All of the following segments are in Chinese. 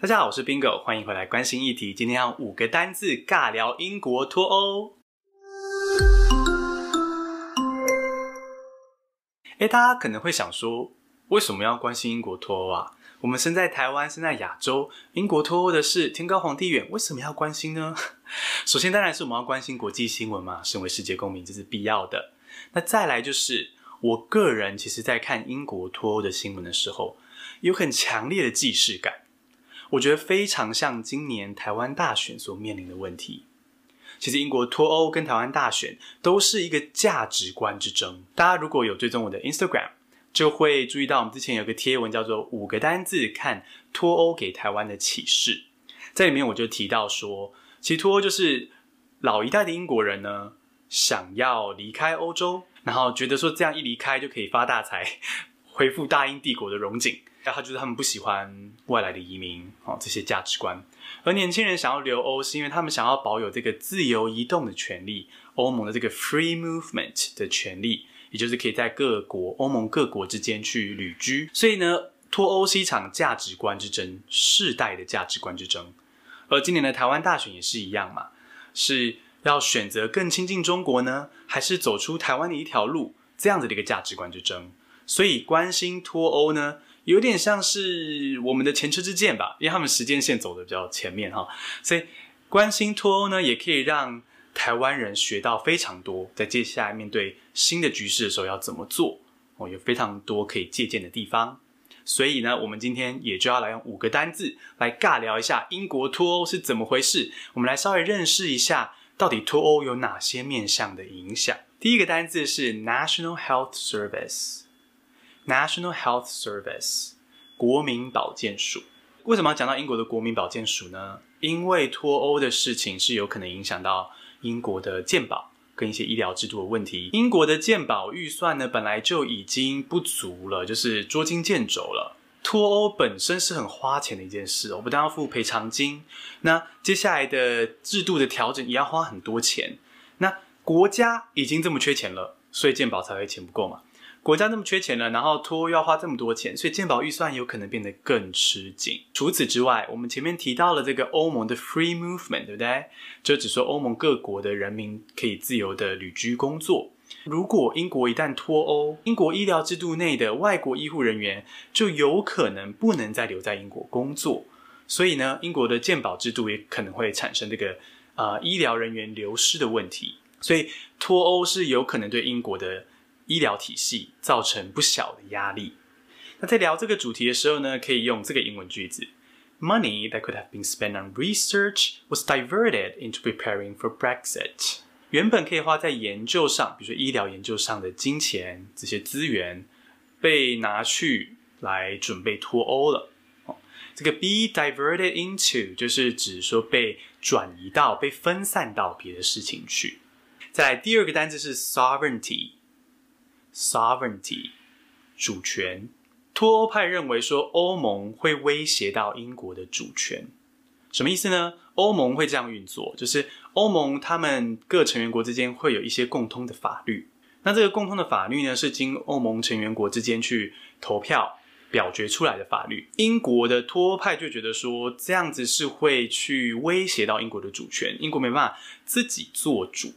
大家好，我是 Bingo，欢迎回来关心议题。今天要五个单字尬聊英国脱欧。诶，大家可能会想说，为什么要关心英国脱欧啊？我们身在台湾，身在亚洲，英国脱欧的事天高皇帝远，为什么要关心呢？首先当然是我们要关心国际新闻嘛，身为世界公民这是必要的。那再来就是，我个人其实在看英国脱欧的新闻的时候，有很强烈的既视感。我觉得非常像今年台湾大选所面临的问题。其实英国脱欧跟台湾大选都是一个价值观之争。大家如果有追踪我的 Instagram，就会注意到我们之前有个贴文叫做“五个单字看脱欧给台湾的启示”。在里面我就提到说，其实脱欧就是老一代的英国人呢，想要离开欧洲，然后觉得说这样一离开就可以发大财，恢复大英帝国的荣景。他就是他们不喜欢外来的移民，哦，这些价值观。而年轻人想要留欧，是因为他们想要保有这个自由移动的权利，欧盟的这个 free movement 的权利，也就是可以在各国欧盟各国之间去旅居。所以呢，脱欧是一场价值观之争，世代的价值观之争。而今年的台湾大选也是一样嘛，是要选择更亲近中国呢，还是走出台湾的一条路？这样子的一个价值观之争。所以关心脱欧呢，有点像是我们的前车之鉴吧，因为他们时间线走的比较前面哈，所以关心脱欧呢，也可以让台湾人学到非常多，在接下来面对新的局势的时候要怎么做哦，有非常多可以借鉴的地方。所以呢，我们今天也就要来用五个单字来尬聊一下英国脱欧是怎么回事。我们来稍微认识一下，到底脱欧有哪些面向的影响。第一个单字是 National Health Service。National Health Service，国民保健署。为什么要讲到英国的国民保健署呢？因为脱欧的事情是有可能影响到英国的健保跟一些医疗制度的问题。英国的健保预算呢，本来就已经不足了，就是捉襟见肘了。脱欧本身是很花钱的一件事，我不但要付赔偿金，那接下来的制度的调整也要花很多钱。那国家已经这么缺钱了，所以健保才会钱不够嘛。国家那么缺钱了，然后脱欧要花这么多钱，所以健保预算有可能变得更吃紧。除此之外，我们前面提到了这个欧盟的 free movement，对不对？就只说欧盟各国的人民可以自由的旅居工作。如果英国一旦脱欧，英国医疗制度内的外国医护人员就有可能不能再留在英国工作。所以呢，英国的健保制度也可能会产生这个呃医疗人员流失的问题。所以脱欧是有可能对英国的。医疗体系造成不小的压力。那在聊这个主题的时候呢，可以用这个英文句子：Money that could have been spent on research was diverted into preparing for Brexit。原本可以花在研究上，比如说医疗研究上的金钱，这些资源被拿去来准备脱欧了。哦，这个 be diverted into 就是指说被转移到、被分散到别的事情去。再来第二个单字是 sovereignty。Sovereignty，主权。脱欧派认为说欧盟会威胁到英国的主权，什么意思呢？欧盟会这样运作，就是欧盟他们各成员国之间会有一些共通的法律。那这个共通的法律呢，是经欧盟成员国之间去投票表决出来的法律。英国的脱欧派就觉得说这样子是会去威胁到英国的主权，英国没办法自己做主。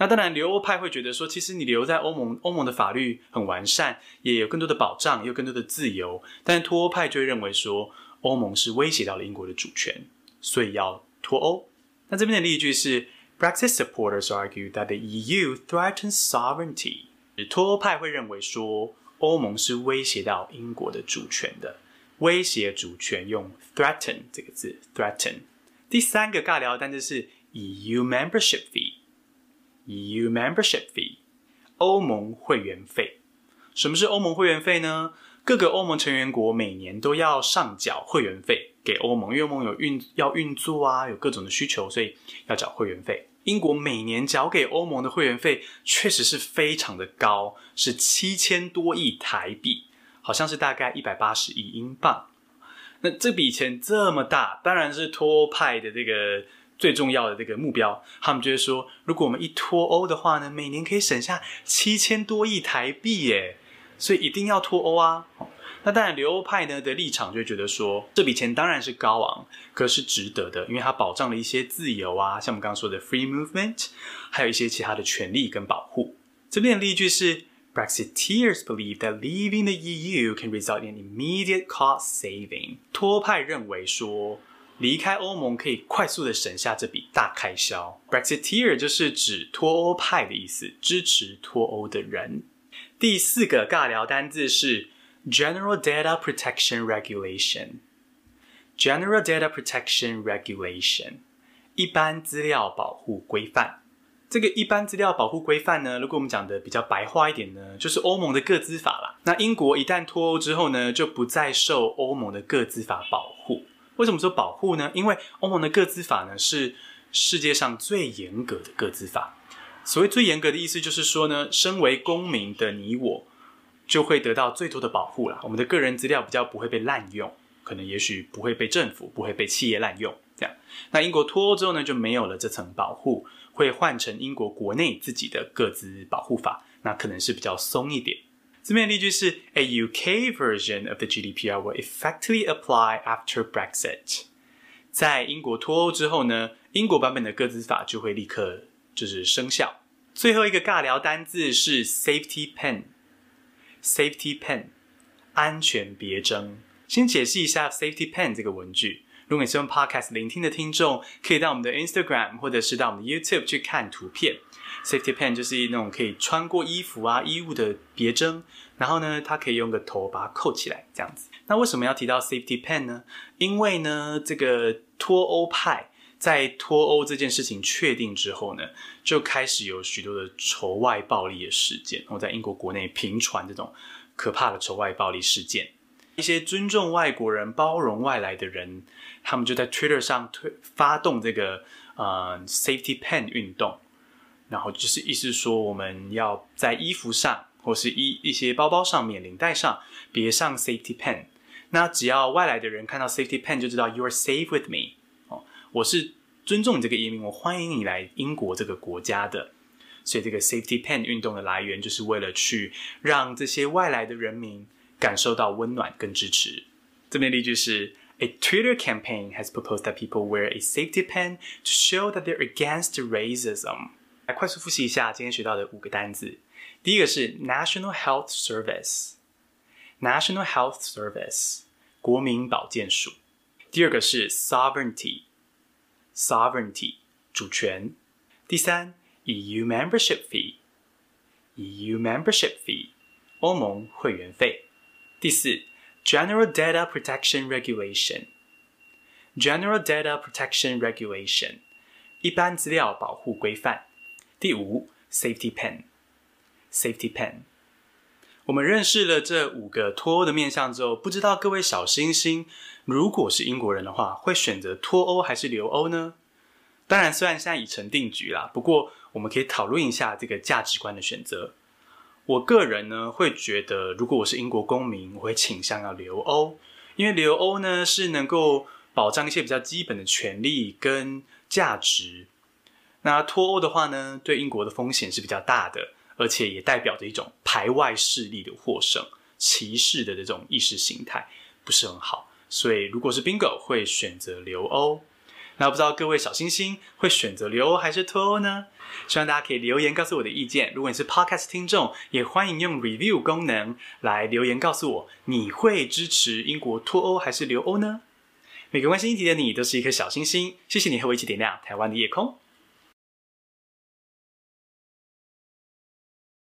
那当然，留欧派会觉得说，其实你留在欧盟，欧盟的法律很完善，也有更多的保障，也有更多的自由。但是脱欧派就会认为说，欧盟是威胁到了英国的主权，所以要脱欧。那这边的例句是：Brexit supporters argue that the EU threatens sovereignty。脱欧派会认为说，欧盟是威胁到英国的主权的，威胁主权用 threaten 这个字，threaten。第三个尬聊单词是 EU membership fee。EU membership fee，欧盟会员费。什么是欧盟会员费呢？各个欧盟成员国每年都要上缴会员费给欧盟，因为欧盟有运要运作啊，有各种的需求，所以要缴会员费。英国每年缴给欧盟的会员费确实是非常的高，是七千多亿台币，好像是大概一百八十亿英镑。那这笔钱这么大，当然是托派的这个。最重要的这个目标，他们就是说，如果我们一脱欧的话呢，每年可以省下七千多亿台币耶，所以一定要脱欧啊！那当然，留欧派呢的立场就会觉得说，这笔钱当然是高昂，可是值得的，因为它保障了一些自由啊，像我们刚刚说的 free movement，还有一些其他的权利跟保护。这边的例句是：Brexiteers believe that leaving the EU can result in immediate cost saving。脱派认为说，离开欧盟可以快速的省下这笔大开销。Brexiteer 就是指脱欧派的意思，支持脱欧的人。第四个尬聊单字是 General Data Protection Regulation。General Data Protection Regulation，一般资料保护规范。这个一般资料保护规范呢，如果我们讲的比较白话一点呢，就是欧盟的个资法啦。那英国一旦脱欧之后呢，就不再受欧盟的个资法保护。为什么说保护呢？因为欧盟的个资法呢，是世界上最严格的个资法。所谓最严格的意思，就是说呢，身为公民的你我，就会得到最多的保护啦。我们的个人资料比较不会被滥用，可能也许不会被政府、不会被企业滥用。这样，那英国脱欧之后呢，就没有了这层保护，会换成英国国内自己的个资保护法，那可能是比较松一点。字面例句是：A UK version of the GDPR will effectively apply after Brexit。在英国脱欧之后呢，英国版本的个资法就会立刻就是生效。最后一个尬聊单字是 safety pin。safety pin，安全别针。先解释一下 safety pin 这个文具。如果你是用 podcast 聆听的听众，可以到我们的 Instagram 或者是到我们的 YouTube 去看图片。Safety pin 就是那种可以穿过衣服啊、衣物的别针，然后呢，它可以用个头把它扣起来，这样子。那为什么要提到 Safety pin 呢？因为呢，这个脱欧派在脱欧这件事情确定之后呢，就开始有许多的仇外暴力的事件，然后在英国国内频传这种可怕的仇外暴力事件。一些尊重外国人、包容外来的人，他们就在 Twitter 上推发动这个呃 Safety Pen 运动。然后就是意思说，我们要在衣服上，或是一一些包包上面、领带上别上 safety Pen。那只要外来的人看到 safety Pen，就知道 you are safe with me。哦，我是尊重你这个移民，我欢迎你来英国这个国家的。所以这个 safety Pen 运动的来源，就是为了去让这些外来的人民感受到温暖跟支持。这边例句是：A Twitter campaign has proposed that people wear a safety pin to show that they're against racism。来快速复习一下今天学到的五个单字。第一个是 National Health Service，National Health Service，国民保健署。第二个是 Sovereignty，Sovereignty，主权。第三，EU Membership Fee，EU Membership Fee，欧盟会员费。 第四，General Data Protection Regulation，General Data Protection Regulation，一般资料保护规范。第五，safety Pen，Safety Pen，。我们认识了这五个脱欧的面向之后，不知道各位小星星，如果是英国人的话，会选择脱欧还是留欧呢？当然，虽然现在已成定局啦，不过我们可以讨论一下这个价值观的选择。我个人呢，会觉得，如果我是英国公民，我会倾向要留欧，因为留欧呢是能够保障一些比较基本的权利跟价值。那脱欧的话呢，对英国的风险是比较大的，而且也代表着一种排外势力的获胜，歧视的这种意识形态不是很好。所以，如果是 Bingo 会选择留欧，那不知道各位小星星会选择留欧还是脱欧呢？希望大家可以留言告诉我的意见。如果你是 Podcast 听众，也欢迎用 Review 功能来留言告诉我，你会支持英国脱欧还是留欧呢？每个关心议题的你都是一颗小星星，谢谢你和我一起点亮台湾的夜空。